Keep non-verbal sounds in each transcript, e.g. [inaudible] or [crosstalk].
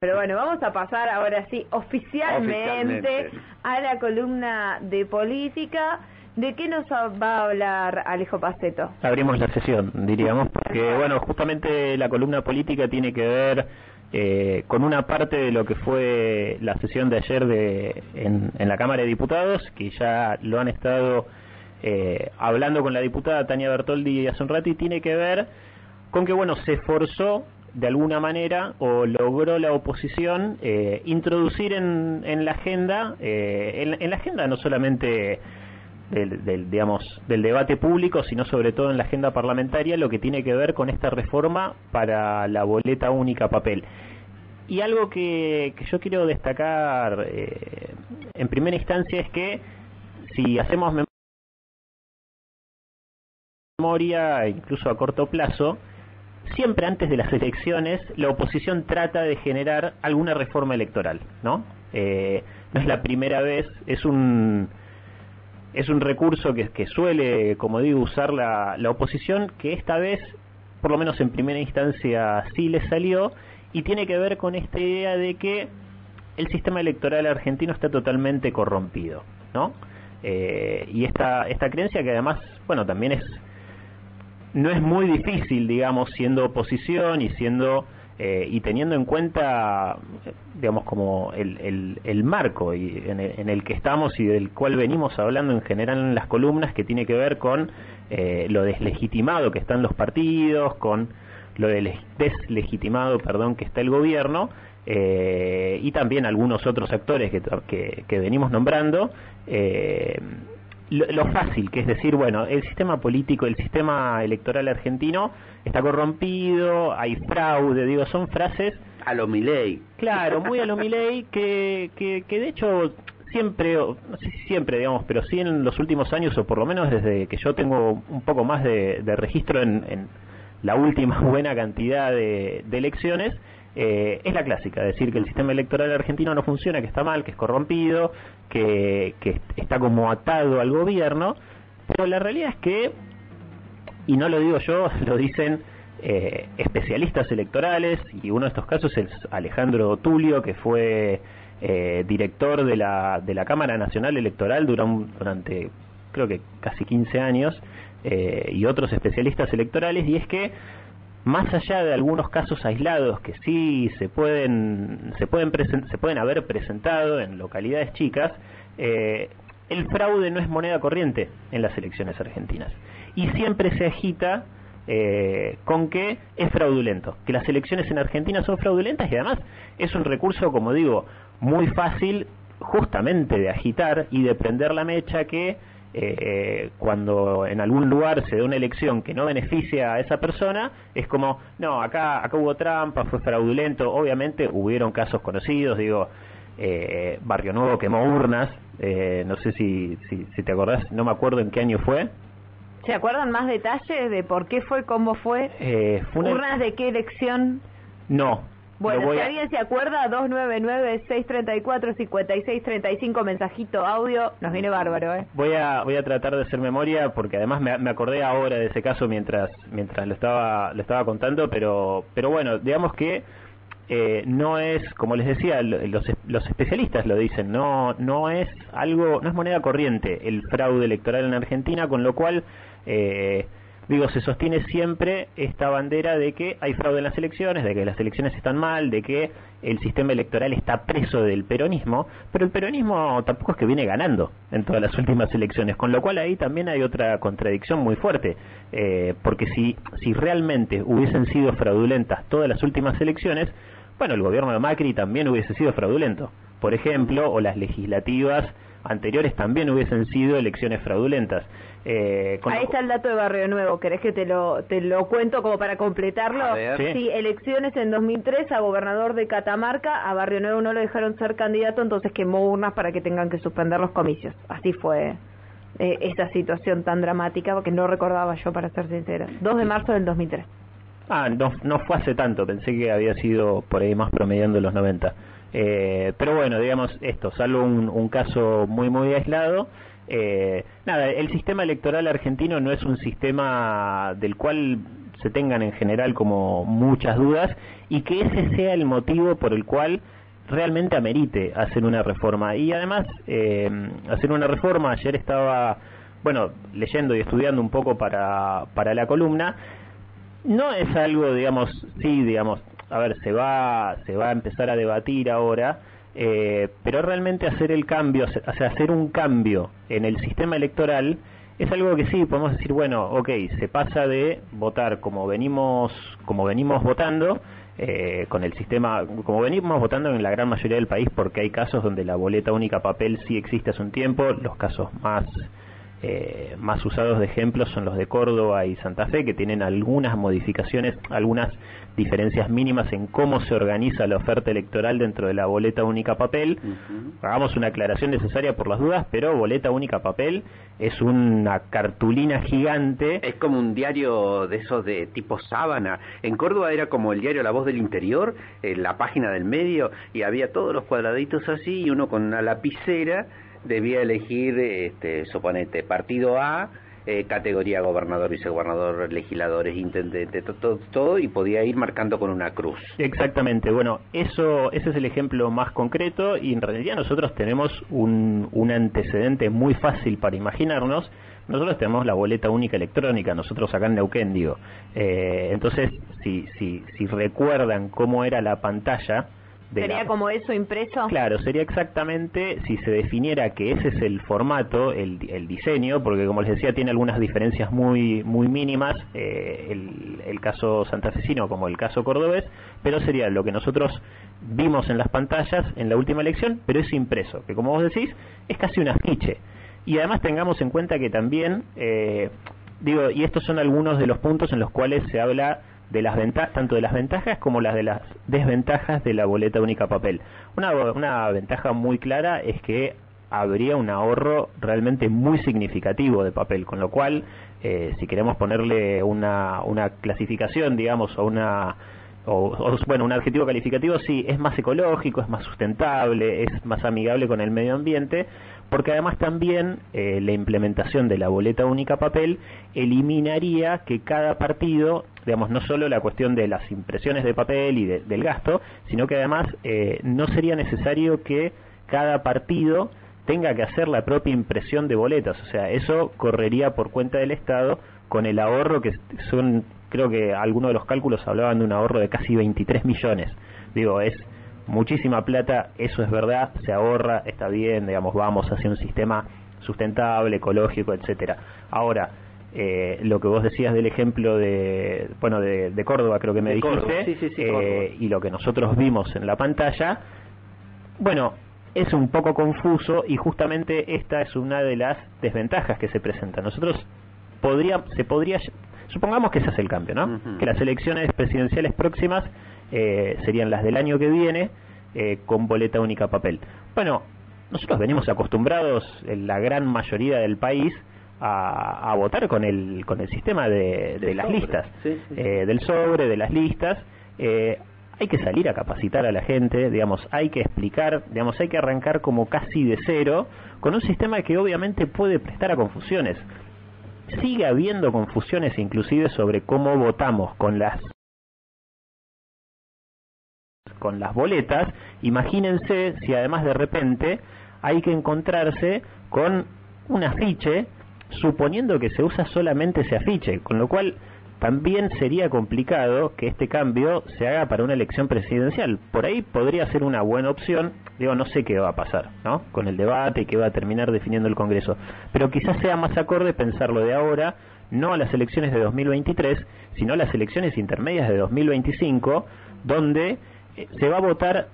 Pero bueno, vamos a pasar ahora sí oficialmente, Oficialmente. a la columna de política. ¿De qué nos va a hablar Alejo Paceto? abrimos la sesión, diríamos, porque bueno, justamente la columna política tiene que ver eh, con una parte de lo que fue la sesión de ayer de, en, en la Cámara de Diputados, que ya lo han estado eh, hablando con la diputada Tania Bertoldi hace un rato, y tiene que ver con que bueno, se esforzó de alguna manera o logró la oposición eh, introducir en, en la agenda, eh, en, en la agenda no solamente del, del, digamos, del debate público, sino sobre todo en la agenda parlamentaria, lo que tiene que ver con esta reforma para la boleta única papel. Y algo que, que yo quiero destacar eh, en primera instancia es que si hacemos memoria, incluso a corto plazo, siempre antes de las elecciones la oposición trata de generar alguna reforma electoral, ¿no? Eh, no es la primera vez, es un es un recurso que, suele, como digo, usar la, la oposición, que esta vez, por lo menos en primera instancia, sí le salió, y tiene que ver con esta idea de que el sistema electoral argentino está totalmente corrompido, ¿no? Eh, y esta, esta creencia que además, bueno, también es no es muy difícil, digamos, siendo oposición y siendo eh, y teniendo en cuenta, digamos, como el, el, el marco y en, el, en el que estamos y del cual venimos hablando en general en las columnas, que tiene que ver con eh, lo deslegitimado que están los partidos, con lo des- deslegitimado, perdón, que está el gobierno. eh, y también algunos otros actores que, que, que venimos nombrando, eh, lo, lo fácil, que es decir, bueno, el sistema político, el sistema electoral argentino está corrompido, hay fraude, digo, son frases, A lo Milei. claro, [laughs] muy a lo Milei, que, que, que de hecho siempre, o no sé si siempre, digamos, pero sí en los últimos años, o por lo menos desde que yo tengo un poco más de, de registro en, en la última [laughs] buena cantidad de, de elecciones, eh, es la clásica, decir que el sistema electoral argentino no funciona, que está mal, que es corrompido, que, que está como atado al gobierno, pero la realidad es que, y no lo digo yo, [laughs] lo dicen eh, especialistas electorales, y uno de estos casos es Alejandro Tulio, que fue eh, director de la, de la Cámara Nacional Electoral durante, creo que casi 15 años, eh, y otros especialistas electorales, y es que más allá de algunos casos aislados que sí se pueden se pueden se pueden haber presentado en localidades chicas eh, el fraude no es moneda corriente en las elecciones argentinas. Y siempre se agita eh, con que es fraudulento que las elecciones en Argentina son fraudulentas y además es un recurso como digo muy fácil justamente de agitar y de prender la mecha que eh, cuando en algún lugar se da una elección que no beneficia a esa persona, es como, no, acá, acá hubo trampa, fue fraudulento, obviamente hubieron casos conocidos, digo, eh, Barrio Nuevo quemó urnas, eh, no sé si, si, si te acordás, no me acuerdo en qué año fue. ¿Se acuerdan más detalles de por qué fue, cómo fue? Eh, fue una- ¿Urnas de qué elección? No. Bueno, si a- alguien se acuerda, 299-634-5635, mensajito audio, nos viene bárbaro, ¿eh? Voy a, voy a tratar de hacer memoria porque además me, me acordé ahora de ese caso mientras mientras lo estaba lo estaba contando, pero pero bueno, digamos que eh, no es, como les decía, lo- los, los especialistas lo dicen, no no es algo, no es moneda corriente el fraude electoral en Argentina, con lo cual eh, digo, se sostiene siempre esta bandera de que hay fraude en las elecciones, de que las elecciones están mal, de que el sistema electoral está preso del peronismo, pero el peronismo tampoco es que viene ganando en todas las últimas elecciones, con lo cual ahí también hay otra contradicción muy fuerte, eh, porque si, si realmente hubiesen sido fraudulentas todas las últimas elecciones, bueno, el gobierno de Macri también hubiese sido fraudulento, por ejemplo, o las legislativas anteriores también hubiesen sido elecciones fraudulentas. Eh, con Ahí lo- está el dato de Barrio Nuevo, ¿querés que te lo, te lo cuento como para completarlo? Sí. Sí, elecciones en 2003 a gobernador de Catamarca, a Barrio Nuevo no lo dejaron ser candidato, entonces quemó urnas para que tengan que suspender los comicios. Así fue eh, esa situación tan dramática, porque no recordaba yo, para ser sincera. 2 de marzo del 2003. Ah, no, no fue hace tanto, pensé que había sido por ahí más promediando los 90. Eh, pero bueno, digamos esto, salvo un, un caso muy, muy aislado. Eh, nada, el sistema electoral argentino no es un sistema del cual se tengan en general como muchas dudas y que ese sea el motivo por el cual realmente amerite hacer una reforma. Y además, eh, hacer una reforma, ayer estaba, bueno, leyendo y estudiando un poco para, para la columna, no es algo, digamos, sí, digamos, a ver, se va, se va a empezar a debatir ahora, eh, pero realmente hacer el cambio, o sea, hacer un cambio en el sistema electoral es algo que sí podemos decir, bueno, ok, se pasa de votar como venimos, como venimos votando, eh, con el sistema, como venimos votando en la gran mayoría del país, porque hay casos donde la boleta única papel sí existe hace un tiempo, los casos más eh, más usados de ejemplos son los de Córdoba y Santa Fe, que tienen algunas modificaciones, algunas diferencias mínimas en cómo se organiza la oferta electoral dentro de la boleta única papel. Hagamos una aclaración necesaria por las dudas, pero boleta única papel es una cartulina gigante. Es como un diario de esos de tipo sábana. En Córdoba era como el diario La Voz del Interior, en la página del medio, y había todos los cuadraditos así, y uno con una lapicera debía elegir, este, suponete, partido A, eh, categoría gobernador, vicegobernador, legisladores, intendente, todo, todo, y podía ir marcando con una cruz. Exactamente, bueno, eso ese es el ejemplo más concreto y en realidad nosotros tenemos un, un antecedente muy fácil para imaginarnos. Nosotros tenemos la boleta única electrónica, nosotros acá en Neuquén, digo. Eh, entonces, si, si, si recuerdan cómo era la pantalla, ¿Sería como eso impreso? Claro, sería exactamente si se definiera que ese es el formato, el, el diseño, porque como les decía tiene algunas diferencias muy muy mínimas, eh, el, el caso santafesino como el caso cordobés, pero sería lo que nosotros vimos en las pantallas en la última elección, pero es impreso, que como vos decís es casi un afiche. Y además tengamos en cuenta que también, eh, digo, y estos son algunos de los puntos en los cuales se habla de las ventajas, tanto de las ventajas como las de las desventajas de la boleta única papel. Una, una ventaja muy clara es que habría un ahorro realmente muy significativo de papel, con lo cual, eh, si queremos ponerle una, una clasificación, digamos, o una o, bueno, un adjetivo calificativo sí, es más ecológico, es más sustentable, es más amigable con el medio ambiente, porque además también eh, la implementación de la boleta única papel eliminaría que cada partido, digamos, no solo la cuestión de las impresiones de papel y del gasto, sino que además eh, no sería necesario que cada partido tenga que hacer la propia impresión de boletas, o sea, eso correría por cuenta del Estado con el ahorro que son creo que algunos de los cálculos hablaban de un ahorro de casi 23 millones. Digo, es muchísima plata, eso es verdad, se ahorra, está bien, digamos, vamos hacia un sistema sustentable, ecológico, etcétera. Ahora, eh, lo que vos decías del ejemplo de, bueno, de, Córdoba, creo que me dijiste, eh, y lo que nosotros vimos en la pantalla, bueno, es un poco confuso y justamente esta es una de las desventajas que se presentan. Nosotros podría, se podría Supongamos que ese es el cambio, ¿no? Que las elecciones presidenciales próximas eh, serían las del año que viene eh, con boleta única papel. Bueno, nosotros venimos acostumbrados, en la gran mayoría del país, a, votar con el, con el sistema de, las listas, eh, del sobre, de las listas. Hay que salir a capacitar a la gente, digamos, hay que explicar, digamos, hay que arrancar como casi de cero, con un sistema que obviamente puede prestar a confusiones. Sigue habiendo confusiones inclusive sobre cómo votamos con las con las boletas, imagínense si además de repente hay que encontrarse con un afiche suponiendo que se usa solamente ese afiche, con lo cual también sería complicado que este cambio se haga para una elección presidencial. Por ahí podría ser una buena opción, digo, no sé qué va a pasar, ¿no? Con el debate y qué va a terminar definiendo el Congreso, pero quizás sea más acorde pensarlo de ahora, no a las elecciones de 2023, sino a las elecciones intermedias de 2025, donde eh, se va a votar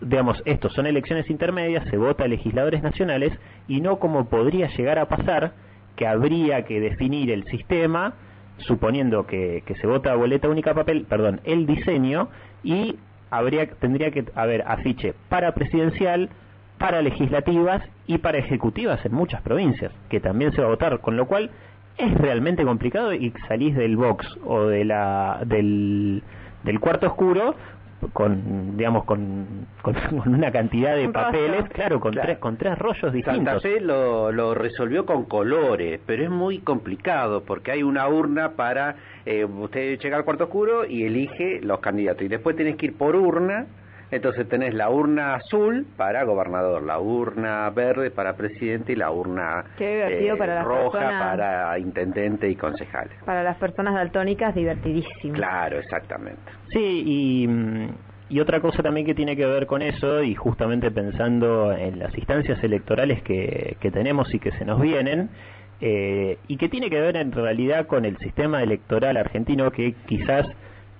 digamos, estos son elecciones intermedias, se vota a legisladores nacionales y no como podría llegar a pasar que habría que definir el sistema suponiendo que, se vota boleta única papel, perdón, el diseño y habría tendría que haber afiche para presidencial, para legislativas y para ejecutivas en muchas provincias, que también se va a votar, con lo cual es realmente complicado y salís del box o de la del cuarto oscuro con digamos con, con, [laughs] una cantidad de papeles, claro, con tres con tres rollos distintos. Santa Fe lo, lo resolvió con colores, pero es muy complicado porque hay una urna para eh, usted llega al cuarto oscuro y elige los candidatos. Y después tenés que ir por urna entonces tenés la urna azul para gobernador, la urna verde para presidente y la urna eh, roja para intendente y concejales. Para las personas daltónicas, divertidísimo. Claro, exactamente. Sí, y, y otra cosa también que tiene que ver con eso, y justamente pensando en las instancias electorales que, que tenemos y que se nos vienen, eh, y que tiene que ver en realidad con el sistema electoral argentino que quizás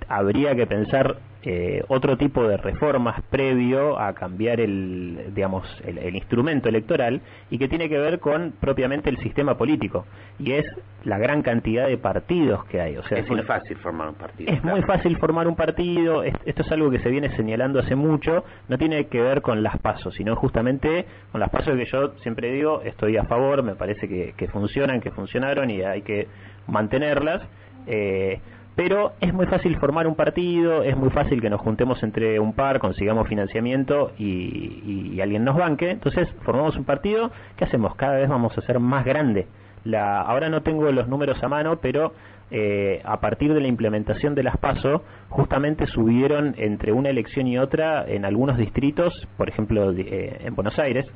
habría que pensar eh, otro tipo de reformas previo a cambiar el, digamos, el, instrumento electoral y que tiene que ver con propiamente el sistema político y es la gran cantidad de partidos que hay. O sea, es muy fácil formar un partido. Es muy fácil formar un partido. Esto es algo que se viene señalando hace mucho. No tiene que ver con las pasos, sino justamente con las pasos que yo siempre digo estoy a favor. Me parece que, que funcionan, que funcionaron y hay que mantenerlas. Eh, pero es muy fácil formar un partido, es muy fácil que nos juntemos entre un par, consigamos financiamiento y, alguien nos banque. Entonces formamos un partido, ¿qué hacemos? Cada vez vamos a ser más grande. La, ahora no tengo los números a mano, pero eh, a partir de la implementación de las PASO, justamente subieron entre una elección y otra en algunos distritos, por ejemplo eh, en Buenos Aires,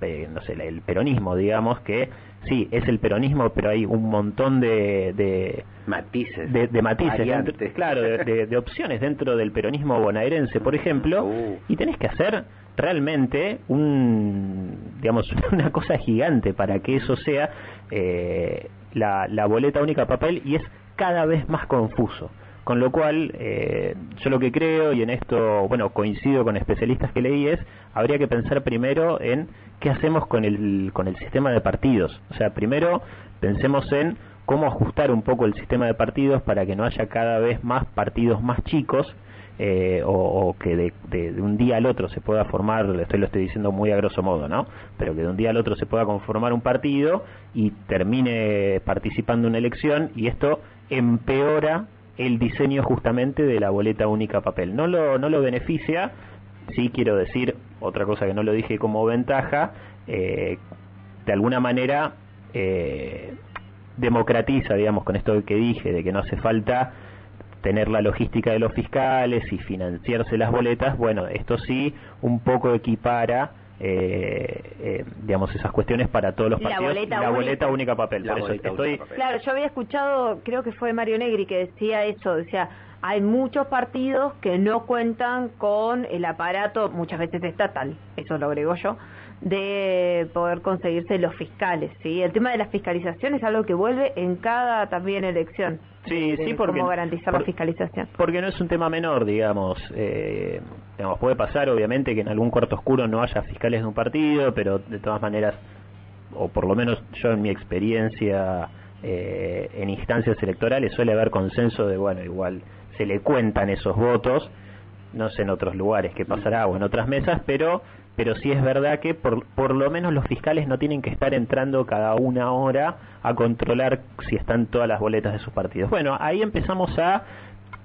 eh, no sé, el peronismo, digamos, que sí, es el peronismo, pero hay un montón de... de matices. De, matices, claro, de, opciones dentro del peronismo bonaerense, por ejemplo, uh. y tenés que hacer realmente un, digamos, [laughs] una cosa gigante para que eso sea eh, la, la boleta única papel y es cada vez más confuso. Con lo cual, eh, yo lo que creo, y en esto, bueno, coincido con especialistas que leí, es, habría que pensar primero en qué hacemos con el, con el sistema de partidos. O sea, primero pensemos en cómo ajustar un poco el sistema de partidos para que no haya cada vez más partidos más chicos eh, o, que de, de, un día al otro se pueda formar, estoy lo estoy diciendo muy a grosso modo, ¿no? Pero que de un día al otro se pueda conformar un partido y termine participando una elección y esto empeora el diseño justamente de la boleta única papel. No lo, no lo beneficia, sí quiero decir otra cosa que no lo dije como ventaja, eh, de alguna manera eh, democratiza, digamos, con esto que dije, de que no hace falta tener la logística de los fiscales y financiarse las boletas, bueno, esto sí un poco equipara eh, eh, digamos esas cuestiones para todos los partidos la boleta, única, papel claro yo había escuchado creo que fue Mario Negri que decía eso decía hay muchos partidos que no cuentan con el aparato muchas veces estatal eso lo agrego yo de poder conseguirse los fiscales sí el tema de la fiscalización es algo que vuelve en cada también elección Sí, sí, porque... ¿Cómo garantizar la fiscalización? Porque no es un tema menor, digamos. Eh, digamos. Puede pasar, obviamente, que en algún cuarto oscuro no haya fiscales de un partido, pero de todas maneras, o por lo menos yo en mi experiencia eh, en instancias electorales, suele haber consenso de, bueno, igual se le cuentan esos votos, no sé en otros lugares qué pasará o en otras mesas, pero pero sí es verdad que por, por lo menos los fiscales no tienen que estar entrando cada una hora a controlar si están todas las boletas de sus partidos. Bueno, ahí empezamos a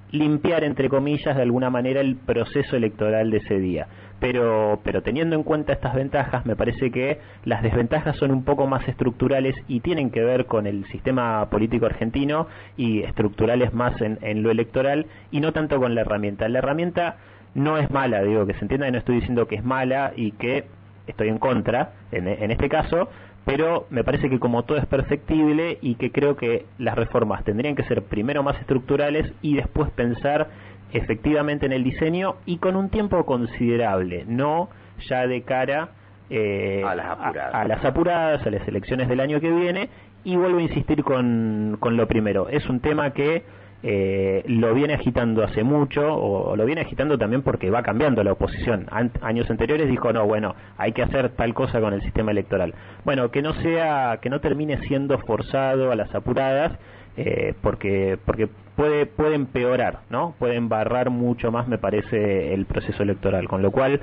limpiar, entre comillas, de alguna manera el proceso electoral de ese día. Pero, pero teniendo en cuenta estas ventajas, me parece que las desventajas son un poco más estructurales y tienen que ver con el sistema político argentino y estructurales más en, en lo electoral y no tanto con la herramienta. La herramienta no es mala, digo, que se entienda que no estoy diciendo que es mala y que estoy en contra en, en este caso, pero me parece que como todo es perfectible y que creo que las reformas tendrían que ser primero más estructurales y después pensar efectivamente en el diseño y con un tiempo considerable, no ya de cara eh, a, las apuradas. a, las apuradas, a las elecciones del año que viene, y vuelvo a insistir con, con lo primero, es un tema que eh, lo viene agitando hace mucho o, lo viene agitando también porque va cambiando la oposición. años anteriores dijo no, bueno, hay que hacer tal cosa con el sistema electoral. Bueno, que no sea, que no termine siendo forzado a las apuradas. Eh, porque porque puede empeorar no puede embarrar mucho más me parece el proceso electoral con lo cual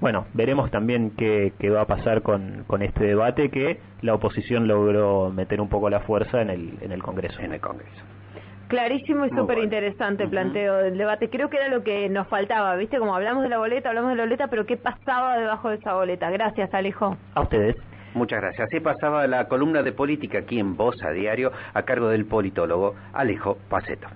bueno, veremos también qué, qué, va a pasar con, con este debate que la oposición logró meter un poco la fuerza en el, en el Congreso. En el Congreso. Clarísimo y súper interesante el planteo del debate. Creo que era lo que nos faltaba, ¿viste? Como hablamos de la boleta, hablamos de la boleta, pero ¿qué pasaba debajo de esa boleta? Gracias, Alejo. A ustedes. Muchas gracias. Así pasaba la columna de política aquí en Voz a Diario a cargo del politólogo Alejo Paceto.